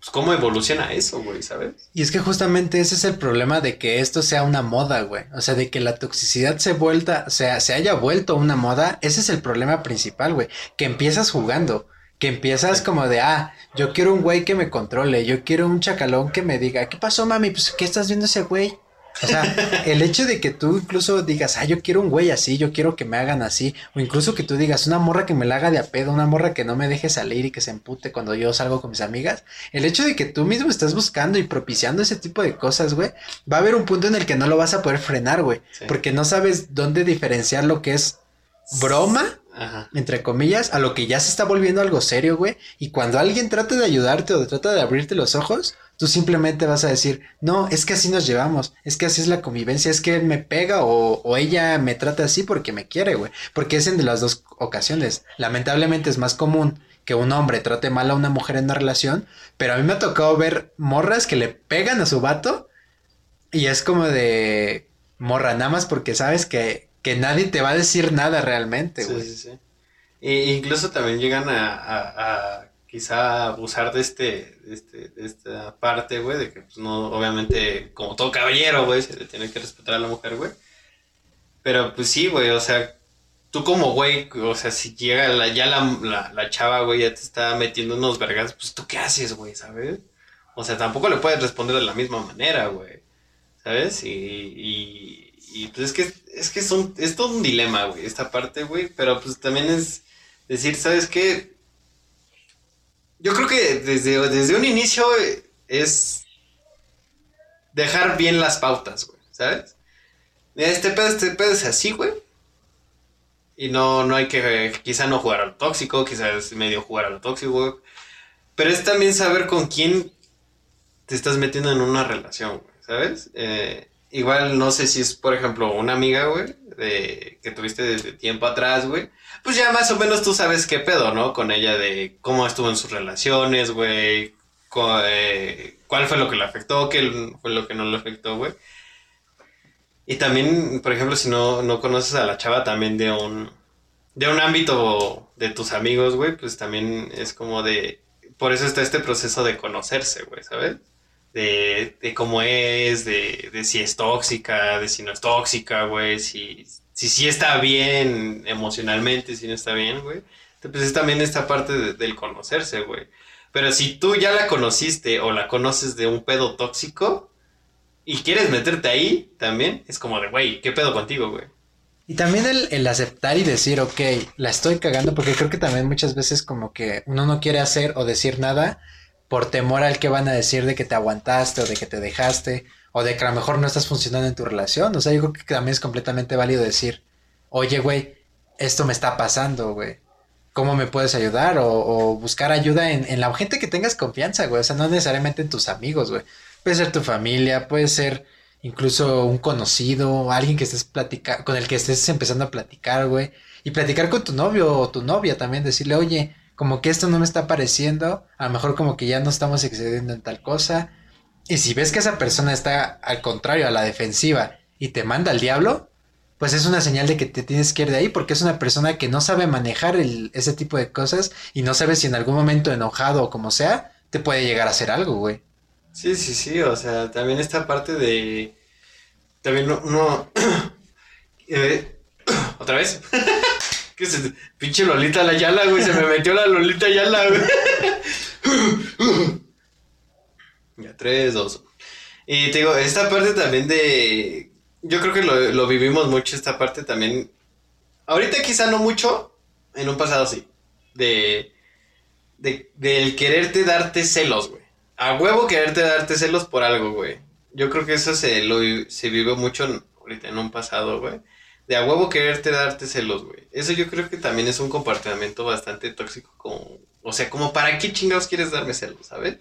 pues, cómo evoluciona eso, güey, ¿sabes? Y es que justamente ese es el problema de que esto sea una moda, güey. O sea, de que la toxicidad se vuelta, sea, se haya vuelto una moda, ese es el problema principal, güey. Que empiezas jugando. Que empiezas como de, ah, yo quiero un güey que me controle, yo quiero un chacalón que me diga, ¿qué pasó, mami? Pues, ¿qué estás viendo ese güey? O sea, el hecho de que tú incluso digas, ah, yo quiero un güey así, yo quiero que me hagan así, o incluso que tú digas, una morra que me la haga de a pedo, una morra que no me deje salir y que se empute cuando yo salgo con mis amigas, el hecho de que tú mismo estás buscando y propiciando ese tipo de cosas, güey, va a haber un punto en el que no lo vas a poder frenar, güey, porque no sabes dónde diferenciar lo que es broma entre comillas, a lo que ya se está volviendo algo serio, güey. Y cuando alguien trata de ayudarte o trata de abrirte los ojos, Tú simplemente vas a decir, no, es que así nos llevamos, es que así es la convivencia, es que él me pega o, ella me trata así porque me quiere, güey. Porque es en de las dos ocasiones. Lamentablemente es más común que un hombre trate mal a una mujer en una relación, pero a mí me ha tocado ver morras que le pegan a su vato y es como de morra, nada más porque sabes que, que nadie te va a decir nada realmente, güey. Sí, sí, sí. E incluso también llegan a quizá abusar de este, de este, de esta parte, güey, de que pues no, obviamente, como todo caballero, güey, se le tiene que respetar a la mujer, güey. Pero pues sí, güey, o sea, tú como güey, o sea, si llega la, ya la, la, chava, güey, ya te está metiendo unos vergas, pues tú qué haces, güey, ¿sabes? O sea, tampoco le puedes responder de la misma manera, güey, ¿sabes? Y, y, y pues es que, es que es, un, es todo un dilema, güey, esta parte, güey, pero pues también es decir, ¿sabes qué? Yo creo que desde, desde un inicio es dejar bien las pautas, güey, ¿sabes? Este pedo, este pedo es así, güey. Y no, no hay que, quizá no jugar a lo tóxico, quizás medio jugar a lo tóxico, güey. Pero es también saber con quién te estás metiendo en una relación, ¿sabes? Eh, igual no sé si es, por ejemplo, una amiga, güey, de, que tuviste desde tiempo atrás, güey. Pues ya más o menos tú sabes qué pedo, ¿no? Con ella de cómo estuvo en sus relaciones, güey. eh, ¿Cuál fue lo que le afectó? ¿Qué fue lo que no le afectó, güey? Y también, por ejemplo, si no, no conoces a la chava también de un, de un ámbito de tus amigos, güey, pues también es como de... Por eso está este proceso de conocerse, güey, ¿sabes? De, de cómo es, de, de si es tóxica, de si no es tóxica, güey, si, si sí está bien emocionalmente, si no está bien, güey. Pues es también esta parte de- del conocerse, güey. Pero si tú ya la conociste o la conoces de un pedo tóxico y quieres meterte ahí también, es como de, güey, ¿qué pedo contigo, güey? Y también el, el aceptar y decir, ok, la estoy cagando, porque creo que también muchas veces como que uno no quiere hacer o decir nada por temor al que van a decir de que te aguantaste o de que te dejaste o de que a lo mejor no estás funcionando en tu relación. O sea, yo creo que también es completamente válido decir, oye, güey, esto me está pasando, güey. ¿Cómo me puedes ayudar? O, o buscar ayuda en, en la gente que tengas confianza, güey. O sea, no necesariamente en tus amigos, güey. Puede ser tu familia, puede ser incluso un conocido, alguien que estés platicando, con el que estés empezando a platicar, güey. Y platicar con tu novio o tu novia también, decirle, oye, como que esto no me está pareciendo, a lo mejor como que ya no estamos excediendo en tal cosa. Y si ves que esa persona está al contrario, a la defensiva, y te manda al diablo, pues es una señal de que te tienes que ir de ahí, porque es una persona que no sabe manejar el- ese tipo de cosas y no sabe si en algún momento enojado o como sea, te puede llegar a hacer algo, güey. Sí, sí, sí, o sea, también esta parte de... También no... no- eh, ¿Otra vez? ¿Qué es? Pinche Lolita la Yala, güey, se me metió la Lolita Yala, güey. Ya, tres, dos. Y te digo, esta parte también de... Yo creo que lo, lo vivimos mucho, esta parte también... Ahorita quizá no mucho, en un pasado sí. De... de del quererte darte celos, güey. A huevo quererte darte celos por algo, güey. Yo creo que eso se, lo, se vivió mucho ahorita en un pasado, güey. De a huevo quererte darte celos, güey. Eso yo creo que también es un comportamiento bastante tóxico. Como, o sea, como para qué chingados quieres darme celos, ¿sabes?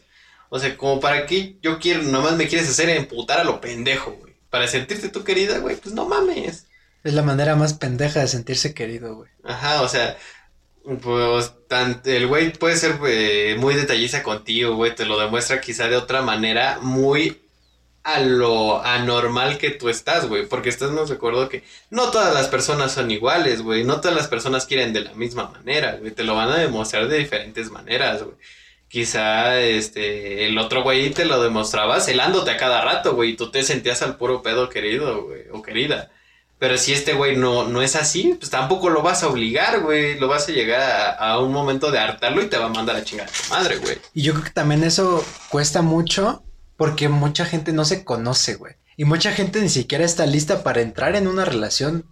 O sea, como para qué yo quiero, nomás me quieres hacer emputar a lo pendejo, güey. Para sentirte tú querida, güey, pues no mames. Es la manera más pendeja de sentirse querido, güey. Ajá, o sea, pues tan- el güey puede ser eh, muy detallista contigo, güey, te lo demuestra quizá de otra manera muy a lo anormal que tú estás, güey, porque estás nos recuerdo que no todas las personas son iguales, güey, no todas las personas quieren de la misma manera, güey, te lo van a demostrar de diferentes maneras, güey. Quizá este el otro güey te lo demostraba celándote a cada rato, güey, y tú te sentías al puro pedo querido, güey, o querida. Pero si este güey no, no es así, pues tampoco lo vas a obligar, güey. Lo vas a llegar a, un momento de hartarlo y te va a mandar a chingar a tu madre, güey. Y yo creo que también eso cuesta mucho porque mucha gente no se conoce, güey. Y mucha gente ni siquiera está lista para entrar en una relación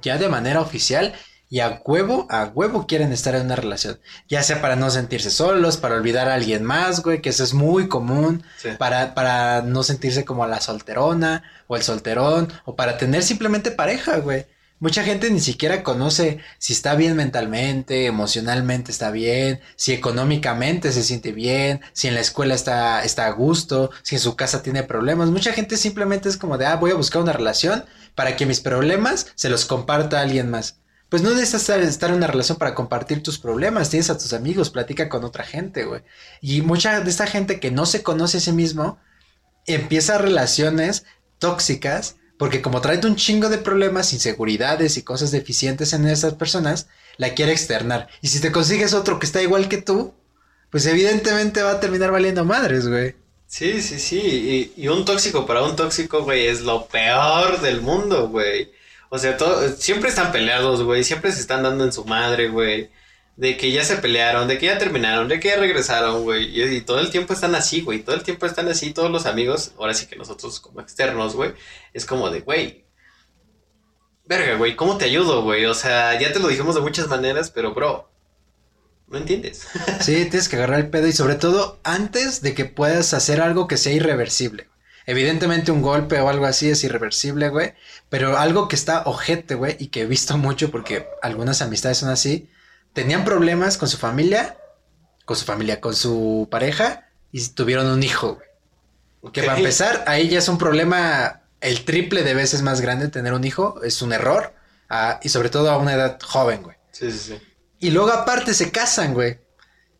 ya de manera oficial y a huevo, a huevo quieren estar en una relación. Ya sea para no sentirse solos, para olvidar a alguien más, güey, que eso es muy común. Sí. Para, para no sentirse como la solterona o el solterón o para tener simplemente pareja, güey. Mucha gente ni siquiera conoce si está bien mentalmente, emocionalmente está bien, si económicamente se siente bien, si en la escuela está, está a gusto, si en su casa tiene problemas. Mucha gente simplemente es como de, ah, voy a buscar una relación para que mis problemas se los comparta a alguien más. Pues no necesitas estar- en una relación para compartir tus problemas, tienes a tus amigos, platica con otra gente, güey. Y mucha de esta gente que no se conoce a sí mismo empieza relaciones tóxicas porque como trae un chingo de problemas, inseguridades y cosas deficientes en esas personas, la quiere externar. Y si te consigues otro que está igual que tú, pues evidentemente va a terminar valiendo madres, güey. Sí, sí, sí. Y, y un tóxico para un tóxico, güey, es lo peor del mundo, güey. O sea, todo, siempre están peleados, güey. Siempre se están dando en su madre, güey. De que ya se pelearon, de que ya terminaron, de que ya regresaron, güey. Y, y todo el tiempo están así, güey. Todo el tiempo están así, todos los amigos. Ahora sí que nosotros como externos, güey. Es como de, güey. Verga, güey, ¿cómo te ayudo, güey? O sea, ya te lo dijimos de muchas maneras, pero, bro, no entiendes. Sí, tienes que agarrar el pedo y sobre todo antes de que puedas hacer algo que sea irreversible. Evidentemente un golpe o algo así es irreversible, güey. Pero algo que está ojete, güey, y que he visto mucho porque algunas amistades son así. Tenían problemas con su familia, con su familia, con su pareja y tuvieron un hijo, güey. Que para empezar, ahí ya es un problema el triple de veces más grande tener un hijo, es un error, ah, y sobre todo a una edad joven, güey. Sí, sí, sí. Y luego aparte se casan, güey.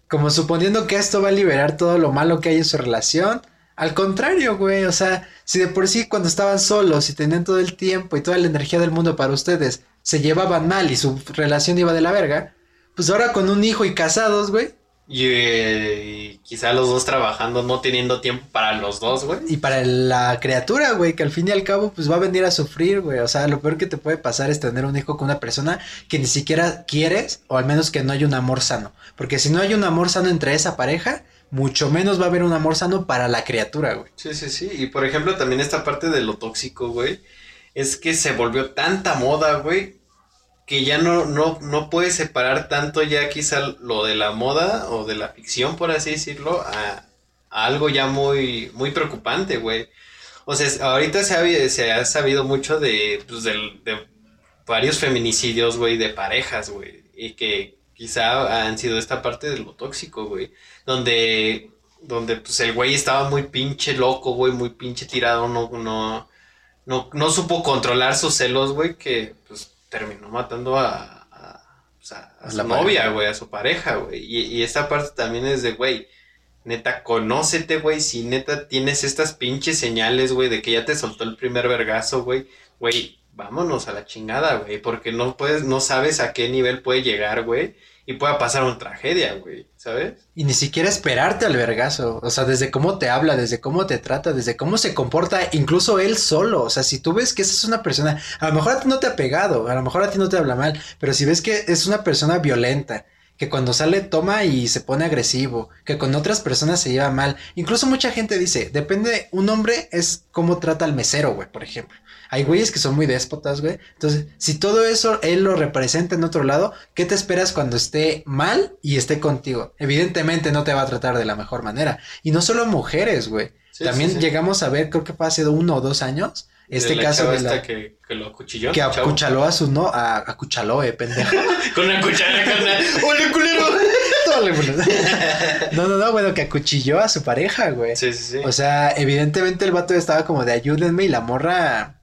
Como suponiendo que esto va a liberar todo lo malo que hay en su relación. Al contrario, güey, o sea, si de por sí cuando estaban solos y tenían todo el tiempo y toda la energía del mundo para ustedes, se llevaban mal y su relación iba de la verga, pues ahora con un hijo y casados, güey, Y, eh, quizá los dos trabajando, no teniendo tiempo para los dos, güey. Y para la criatura, güey, que al fin y al cabo, pues va a venir a sufrir, güey. O sea, lo peor que te puede pasar es tener un hijo con una persona que ni siquiera quieres, o al menos que no hay un amor sano. Porque si no hay un amor sano entre esa pareja, mucho menos va a haber un amor sano para la criatura, güey. Sí, sí, sí. Y por ejemplo, también esta parte de lo tóxico, güey, es que se volvió tanta moda, güey, que ya no, no, no separar tanto ya quizá lo de la moda o de la ficción, por así decirlo, a, algo ya muy, muy preocupante, güey. O sea, ahorita se ha, se ha sabido mucho de, pues, de varios feminicidios, güey, de parejas, güey. Y que quizá han sido esta parte de lo tóxico, güey. Donde, donde pues el güey estaba muy pinche loco, güey, muy pinche tirado, no, no, no, no supo controlar sus celos, güey, que pues terminó matando a, a, pues, a- a A su la novia, pareja. güey, a su pareja, güey. Y, y esta parte también es de, güey, neta, conócete, güey, si neta tienes estas pinches señales, güey, de que ya te soltó el primer vergazo, güey, güey, vámonos a la chingada, güey, porque no puedes, no sabes a qué nivel puede llegar, güey, y pueda pasar una tragedia, güey, ¿sabes? Y ni siquiera esperarte al vergazo. O sea, desde cómo te habla, desde cómo te trata, desde cómo se comporta, incluso él solo. O sea, si tú ves que esa es una persona, a lo mejor a ti no te ha pegado, a lo mejor a ti no te habla mal, pero si ves que es una persona violenta, que cuando sale toma y se pone agresivo, que con otras personas se lleva mal. Incluso mucha gente dice, depende, un hombre es cómo trata al mesero, güey, por ejemplo. Hay güeyes que son muy déspotas, güey. Entonces, si todo eso él lo representa en otro lado, ¿qué te esperas cuando esté mal y esté contigo? Evidentemente no te va a tratar de la mejor manera. Y no solo mujeres, güey. Sí, También sí, sí. llegamos a ver, creo que fue hace uno o dos años, este la caso de la... que, que lo acuchilló. Que acuchaló a su no, a, acuchaló, eh, pendejo. Con una cuchara, carnal. ¡Hola, culero! No, no, no, bueno, que acuchilló a su pareja, güey. Sí, sí, sí. O sea, evidentemente el vato estaba como de ayúdenme y la morra,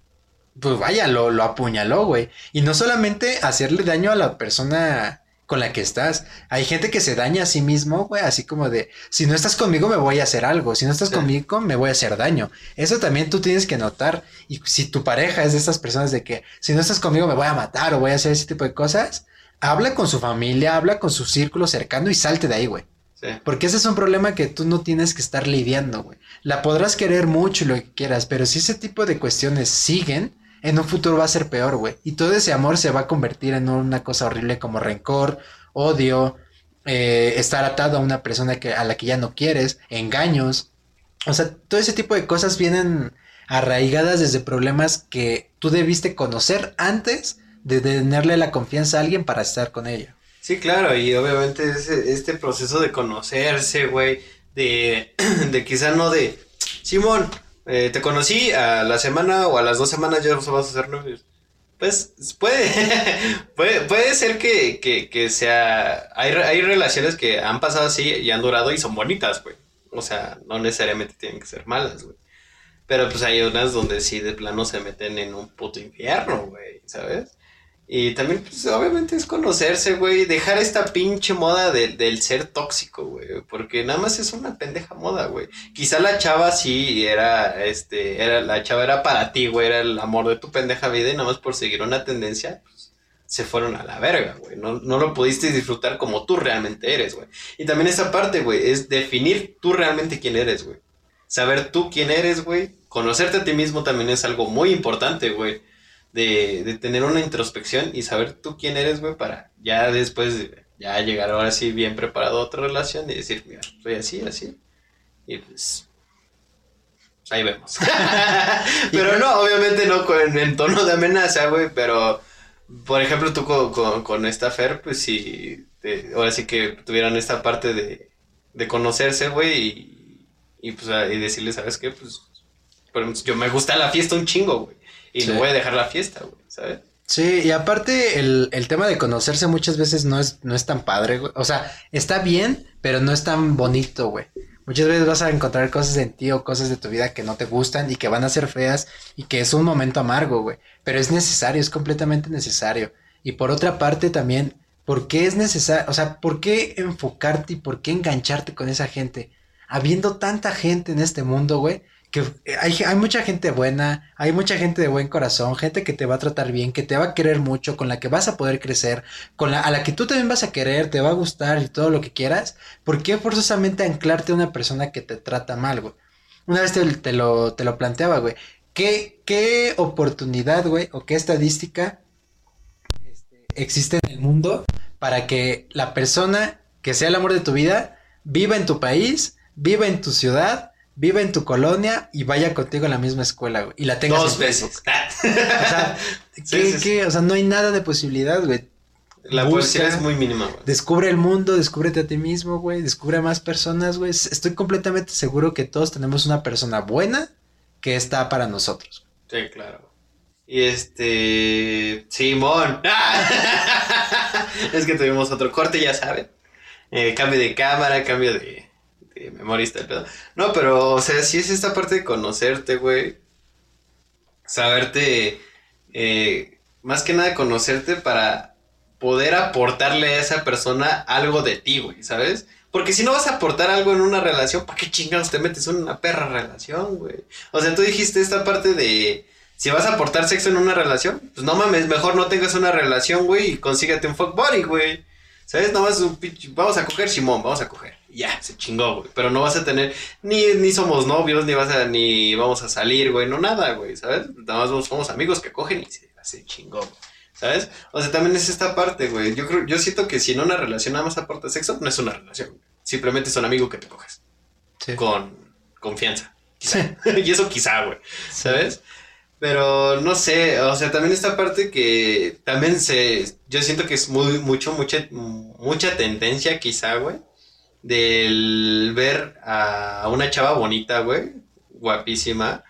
pues vaya, lo, lo apuñaló, güey. Y no solamente hacerle daño a la persona con la que estás. Hay gente que se daña a sí mismo, güey, así como de, si no estás conmigo me voy a hacer algo, si no estás Sí. conmigo me voy a hacer daño. Eso también tú tienes que notar. Y si tu pareja es de estas personas de que, si no estás conmigo me voy a matar o voy a hacer ese tipo de cosas, habla con su familia, habla con su círculo cercano y salte de ahí, güey. Sí. Porque ese es un problema que tú no tienes que estar lidiando, güey. La podrás querer mucho y lo que quieras, pero si ese tipo de cuestiones siguen, en un futuro va a ser peor, güey. Y todo ese amor se va a convertir en una cosa horrible como rencor, odio, eh, estar atado a una persona que, a la que ya no quieres, engaños. O sea, todo ese tipo de cosas vienen arraigadas desde problemas que tú debiste conocer antes de tenerle la confianza a alguien para estar con ella. Sí, claro, y obviamente ese- este proceso de conocerse, güey, de, de quizá no de, Simón, eh, te conocí a la semana o a las dos semanas ya vas a hacer novios. Pues puede, puede, puede ser que, que, que sea, hay, hay relaciones que han pasado así y han durado y son bonitas, güey. O sea, no necesariamente tienen que ser malas, güey. Pero pues hay unas donde sí de plano se meten en un puto infierno, güey, ¿sabes? Y también, pues, obviamente es conocerse, güey. Dejar esta pinche moda de- del ser tóxico, güey. Porque nada más es una pendeja moda, güey. Quizá la chava sí era, este, era, la chava era para ti, güey. Era el amor de tu pendeja vida y nada más por seguir una tendencia, pues, se fueron a la verga, güey. No, no lo pudiste disfrutar como tú realmente eres, güey. Y también esa parte, güey, es definir tú realmente quién eres, güey. Saber tú quién eres, güey. Conocerte a ti mismo también es algo muy importante, güey de, de tener una introspección y saber tú quién eres, güey, para ya después, de- ya llegar ahora sí bien preparado a otra relación y decir, mira, soy así, así. Y pues, ahí vemos. pero no, obviamente no con, en tono de amenaza, güey, pero, por ejemplo, tú con, con, con esta Fer, pues sí, te- ahora sí que tuvieron esta parte de, de conocerse, güey, y, y pues y decirle, ¿sabes qué? Pues, yo me gusta la fiesta un chingo, güey. Y Sí. no voy a dejar la fiesta, güey, ¿sabes? Sí, y aparte el, el tema de conocerse muchas veces no es, no es tan padre, güey. O sea, está bien, pero no es tan bonito, güey. Muchas veces vas a encontrar cosas en ti o cosas de tu vida que no te gustan y que van a ser feas y que es un momento amargo, güey. Pero es necesario, es completamente necesario. Y por otra parte también, ¿por qué es necesario? O sea, ¿por qué enfocarte y por qué engancharte con esa gente? Habiendo tanta gente en este mundo, güey, que hay, hay, mucha gente buena, hay mucha gente de buen corazón, gente que te va a tratar bien, que te va a querer mucho, con la que vas a poder crecer, con la, a la que tú también vas a querer, te va a gustar y todo lo que quieras. ¿Por qué forzosamente anclarte a una persona que te trata mal, güey? Una vez te, lo, te lo planteaba, güey. ¿Qué, ¿Qué oportunidad, güey, o qué estadística este, existe en el mundo para que la persona que sea el amor de tu vida viva en tu país, viva en tu ciudad, vive en tu colonia y vaya contigo a la misma escuela, güey. Y la tengas Dos veces. o sea, ¿qué, O sea, no hay nada de posibilidad, güey. La posibilidad es muy mínima, güey. Descubre el mundo, descúbrete a ti mismo, güey. Descubre a más personas, güey. Estoy completamente seguro que todos tenemos una persona buena que está para nosotros. Sí, claro. Y este. Simón. es que tuvimos otro corte, ya saben. Eh, cambio de cámara, cambio de, memorista el pedo. No, pero, o sea, si es esta parte de conocerte, güey. Saberte, eh, más que nada conocerte para poder aportarle a esa persona algo de ti, güey, ¿sabes? Porque si no vas a aportar algo en una relación, ¿para qué chingados te metes en una perra relación, güey? O sea, tú dijiste esta parte de si vas a aportar sexo en una relación, pues no mames, mejor no tengas una relación, güey, y consígate un fuck buddy, güey. ¿Sabes? No vas un pinche, vamos a coger, Simón, vamos a coger ya, se chingó, güey. Pero no vas a tener, ni, ni somos novios, ni vas a, ni vamos a salir, güey, no nada, güey, ¿sabes? Nada más somos amigos que cogen y se, se chingó, güey. ¿Sabes? O sea, también es esta parte, güey. Yo creo, yo siento que si en una relación nada más aporta sexo, no es una relación. Simplemente es un amigo que te coges. Sí. Con confianza. Quizá. y eso quizá, güey. ¿Sabes? Pero no sé, o sea, también esta parte que también se, yo siento que es muy, mucho, mucha, mucha tendencia quizá, güey, del ver a una chava bonita, güey, guapísima,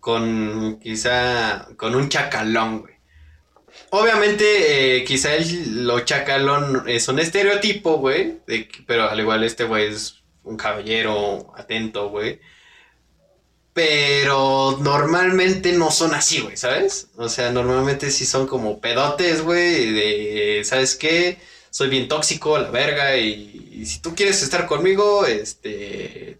con quizá, con un chacalón, güey. Obviamente, eh, quizá el, lo chacalón es un estereotipo, güey, pero al igual este güey es un caballero atento, güey. Pero normalmente no son así, güey, ¿sabes? O sea, normalmente sí son como pedotes, güey, de, ¿sabes qué? soy bien tóxico, la verga, y, si tú quieres estar conmigo, este,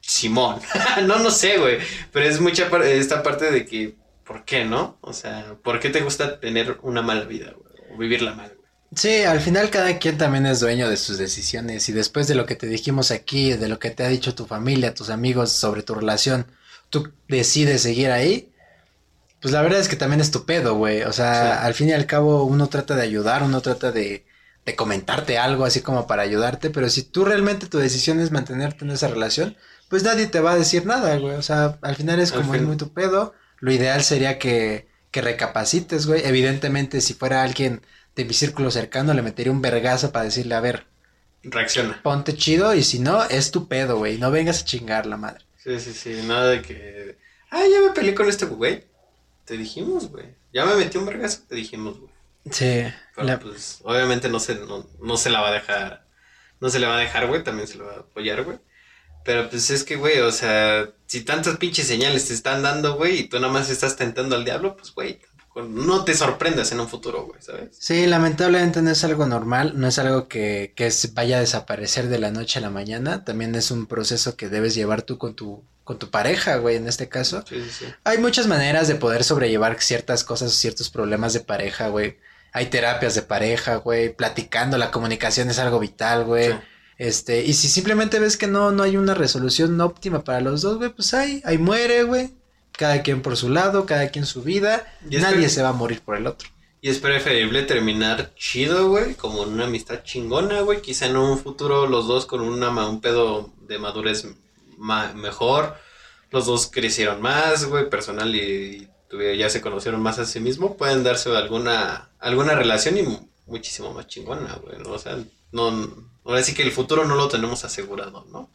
Simón. no, no sé, güey, pero es mucha esta parte de que, ¿por qué no? O sea, ¿por qué te gusta tener una mala vida, güey? O vivirla mal, güey. Sí, al final cada quien también es dueño de sus decisiones y después de lo que te dijimos aquí, de lo que te ha dicho tu familia, tus amigos sobre tu relación, tú decides seguir ahí, pues la verdad es que también es tu pedo, güey. O sea, al fin y al cabo uno trata de ayudar, uno trata de, de comentarte algo así como para ayudarte, pero si tú realmente tu decisión es mantenerte en esa relación, pues nadie te va a decir nada, güey. O sea, al final es como es muy tu pedo. Lo ideal sería que, que recapacites, güey. Evidentemente, si fuera alguien de mi círculo cercano, le metería un vergazo para decirle, a ver, reacciona. Ponte chido y si no, es tu pedo, güey. No vengas a chingar la madre. Sí, sí, sí. Nada de que. Ah, ya me peleé con este güey. Te dijimos, güey. Ya me metí un vergazo, te dijimos, güey. Sí. pues obviamente no se, no, se la va a dejar, no se le va a dejar, güey, también se le va a apoyar, güey. Pero pues es que, güey, o sea, si tantas pinches señales te están dando, güey, y tú nada más estás tentando al diablo, pues, güey, no te sorprendas en un futuro, güey, ¿sabes? Sí, lamentablemente no es algo normal, no es algo que, que vaya a desaparecer de la noche a la mañana, también es un proceso que debes llevar tú con tu, con tu pareja, güey, en este caso. Sí, sí, sí. Hay muchas maneras de poder sobrellevar ciertas cosas, ciertos problemas de pareja, güey hay terapias de pareja, güey, platicando, la comunicación es algo vital, güey. Este, y si simplemente ves que no, no hay una resolución óptima para los dos, güey, pues ahí, ahí muere, güey. Cada quien por su lado, cada quien su vida. Nadie se va a morir por el otro. Y es preferible terminar chido, güey, como una amistad chingona, güey. Quizá en un futuro los dos con una, un pedo de madurez mejor. Los dos crecieron más, güey, personal y ya se conocieron más a sí mismo, pueden darse alguna, alguna relación y muchísimo más chingona, güey, O sea, no, ahora sí que el futuro no lo tenemos asegurado, ¿no?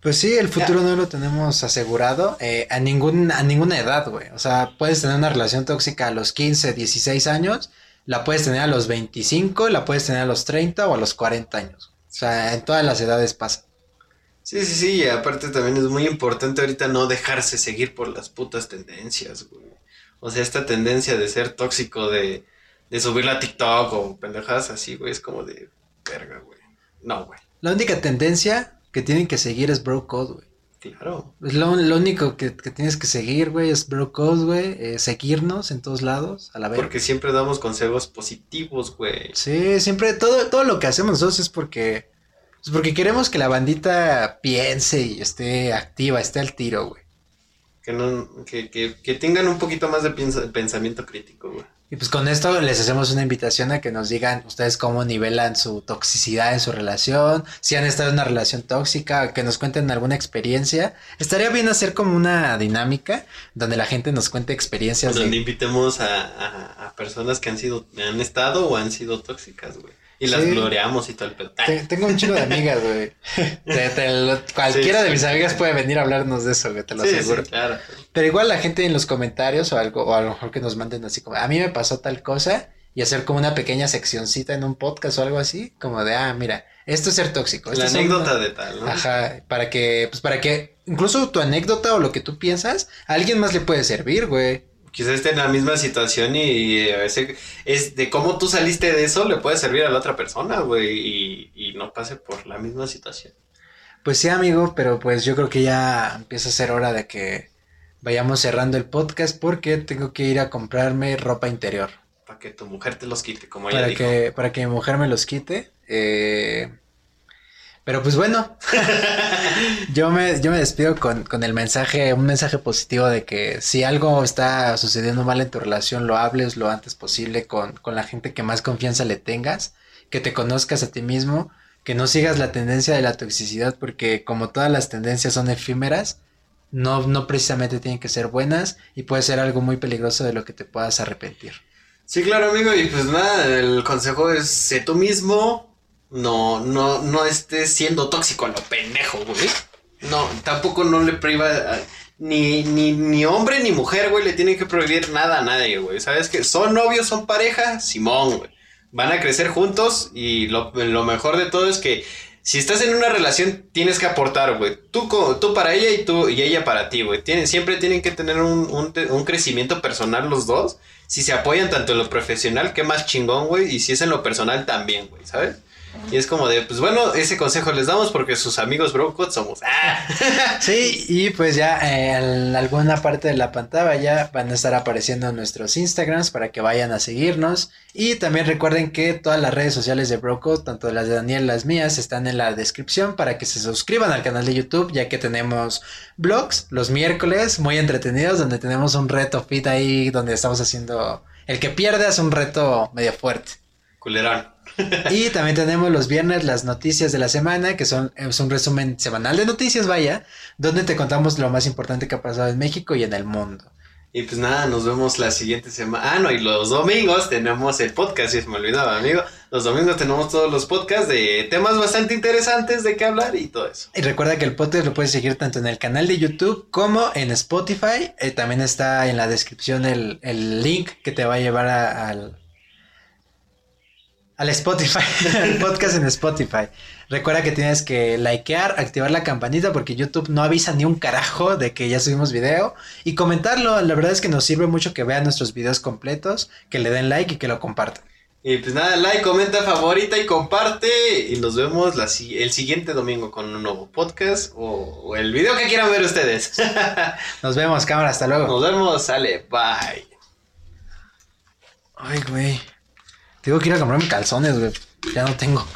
Pues sí, el futuro no lo tenemos asegurado eh, a, ningún, a ninguna edad, güey. O sea, puedes tener una relación tóxica a los 15, 16 años, la puedes tener a los 25, la puedes tener a los 30 o a los 40 años. O sea, en todas las edades pasa. Sí, sí, sí, y aparte también es muy importante ahorita no dejarse seguir por las putas tendencias, güey. O sea, esta tendencia de ser tóxico, de, de subirla a TikTok o pendejadas así, güey, es como de verga, güey. No, güey. La única tendencia que tienen que seguir es Bro Code, güey. Claro. Es lo, lo único que, que tienes que seguir, güey, es Bro Code, güey. eh, seguirnos en todos lados, a la vez. Porque siempre damos consejos positivos, güey. Sí, siempre, todo, todo lo que hacemos nosotros es porque, es porque queremos que la bandita piense y esté activa, esté al tiro, güey. Que, no, que, que, que tengan un poquito más de pensamiento crítico, güey. Y pues con esto les hacemos una invitación a que nos digan ustedes cómo nivelan su toxicidad en su relación, si han estado en una relación tóxica, que nos cuenten alguna experiencia. Estaría bien hacer como una dinámica donde la gente nos cuente experiencias Donde de... invitemos a, a, a personas que han sido, han estado o han sido tóxicas, güey. Y las Sí. gloriamos y todo el pedo. Te- Tengo un chico de amigas, güey. Te- te lo- cualquiera Sí, de sí. mis amigas puede venir a hablarnos de eso, güey, te lo aseguro. claro. Pero igual la gente en los comentarios o algo, o a lo mejor que nos manden así como, a mí me pasó tal cosa, y hacer como una pequeña seccioncita en un podcast o algo así, como de, ah, mira, esto es ser tóxico. La anécdota una- de tal, ¿no? Ajá, para que, pues para que, incluso tu anécdota o lo que tú piensas, a alguien más le puede servir, güey. Quizás esté en la misma situación y a veces es de cómo tú saliste de eso le puede servir a la otra persona, güey, y, y no pase por la misma situación. Pues sí, amigo, pero pues yo creo que ya empieza a ser hora de que vayamos cerrando el podcast porque tengo que ir a comprarme ropa interior. Para que tu mujer te los quite, como ella para dijo. que, para que mi mujer me los quite. eh, pero pues bueno, yo me, yo me despido con, con el mensaje, un mensaje positivo de que si algo está sucediendo mal en tu relación, lo hables lo antes posible con, con la gente que más confianza le tengas, que te conozcas a ti mismo, que no sigas la tendencia de la toxicidad, porque como todas las tendencias son efímeras, no, no precisamente tienen que ser buenas y puede ser algo muy peligroso de lo que te puedas arrepentir. Sí, claro, amigo, y pues nada, el consejo es sé tú mismo, no, no, no estés siendo tóxico a lo pendejo, güey. No, tampoco no le priva a- ni, ni, ni hombre ni mujer, güey, le tienen que prohibir nada a nadie, güey. ¿Sabes qué? ¿Son novios, son pareja? Simón, güey. Van a crecer juntos y lo, lo mejor de todo es que si estás en una relación tienes que aportar, güey. Tú, tú para ella y tú y ella para ti, güey. Tienen, siempre tienen que tener un, un, un crecimiento personal los dos. Si se apoyan tanto en lo profesional, qué más chingón, güey. Y si es en lo personal también, güey, ¿sabes? Y es como de, pues bueno, ese consejo les damos porque sus amigos Brocot somos. ¡Ah! Sí, y pues ya eh, en alguna parte de la pantalla ya van a estar apareciendo nuestros Instagrams para que vayan a seguirnos. Y también recuerden que todas las redes sociales de Broco, tanto las de Daniel las mías, están en la descripción para que se suscriban al canal de YouTube, ya que tenemos vlogs los miércoles muy entretenidos, donde tenemos un reto fit ahí, donde estamos haciendo... El que pierde es un reto medio fuerte. Culerón. Y también tenemos los viernes las noticias de la semana, que son es un resumen semanal de noticias, vaya, donde te contamos lo más importante que ha pasado en México y en el mundo. Y pues nada, nos vemos la siguiente semana. Ah, no, y los domingos tenemos el podcast, si se me olvidaba, amigo. Los domingos tenemos todos los podcasts de temas bastante interesantes de qué hablar y todo eso. Y recuerda que el podcast lo puedes seguir tanto en el canal de YouTube como en Spotify. Eh, también está en la descripción el, el link que te va a llevar a- al, al Spotify, al podcast en Spotify. Recuerda que tienes que likear, activar la campanita porque YouTube no avisa ni un carajo de que ya subimos video y comentarlo. La verdad es que nos sirve mucho que vean nuestros videos completos, que le den like y que lo compartan. Y pues nada, like, comenta, favorita y comparte. Y nos vemos la el siguiente domingo con un nuevo podcast o, o el video que quieran ver ustedes. Nos vemos, cámara, hasta luego. nos vemos, sale, bye. Ay, güey. Tengo que ir a comprarme calzones, güey. Ya no tengo.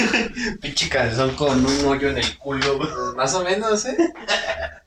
Pinche calzón con un hoyo en el culo. Más o menos, ¿eh?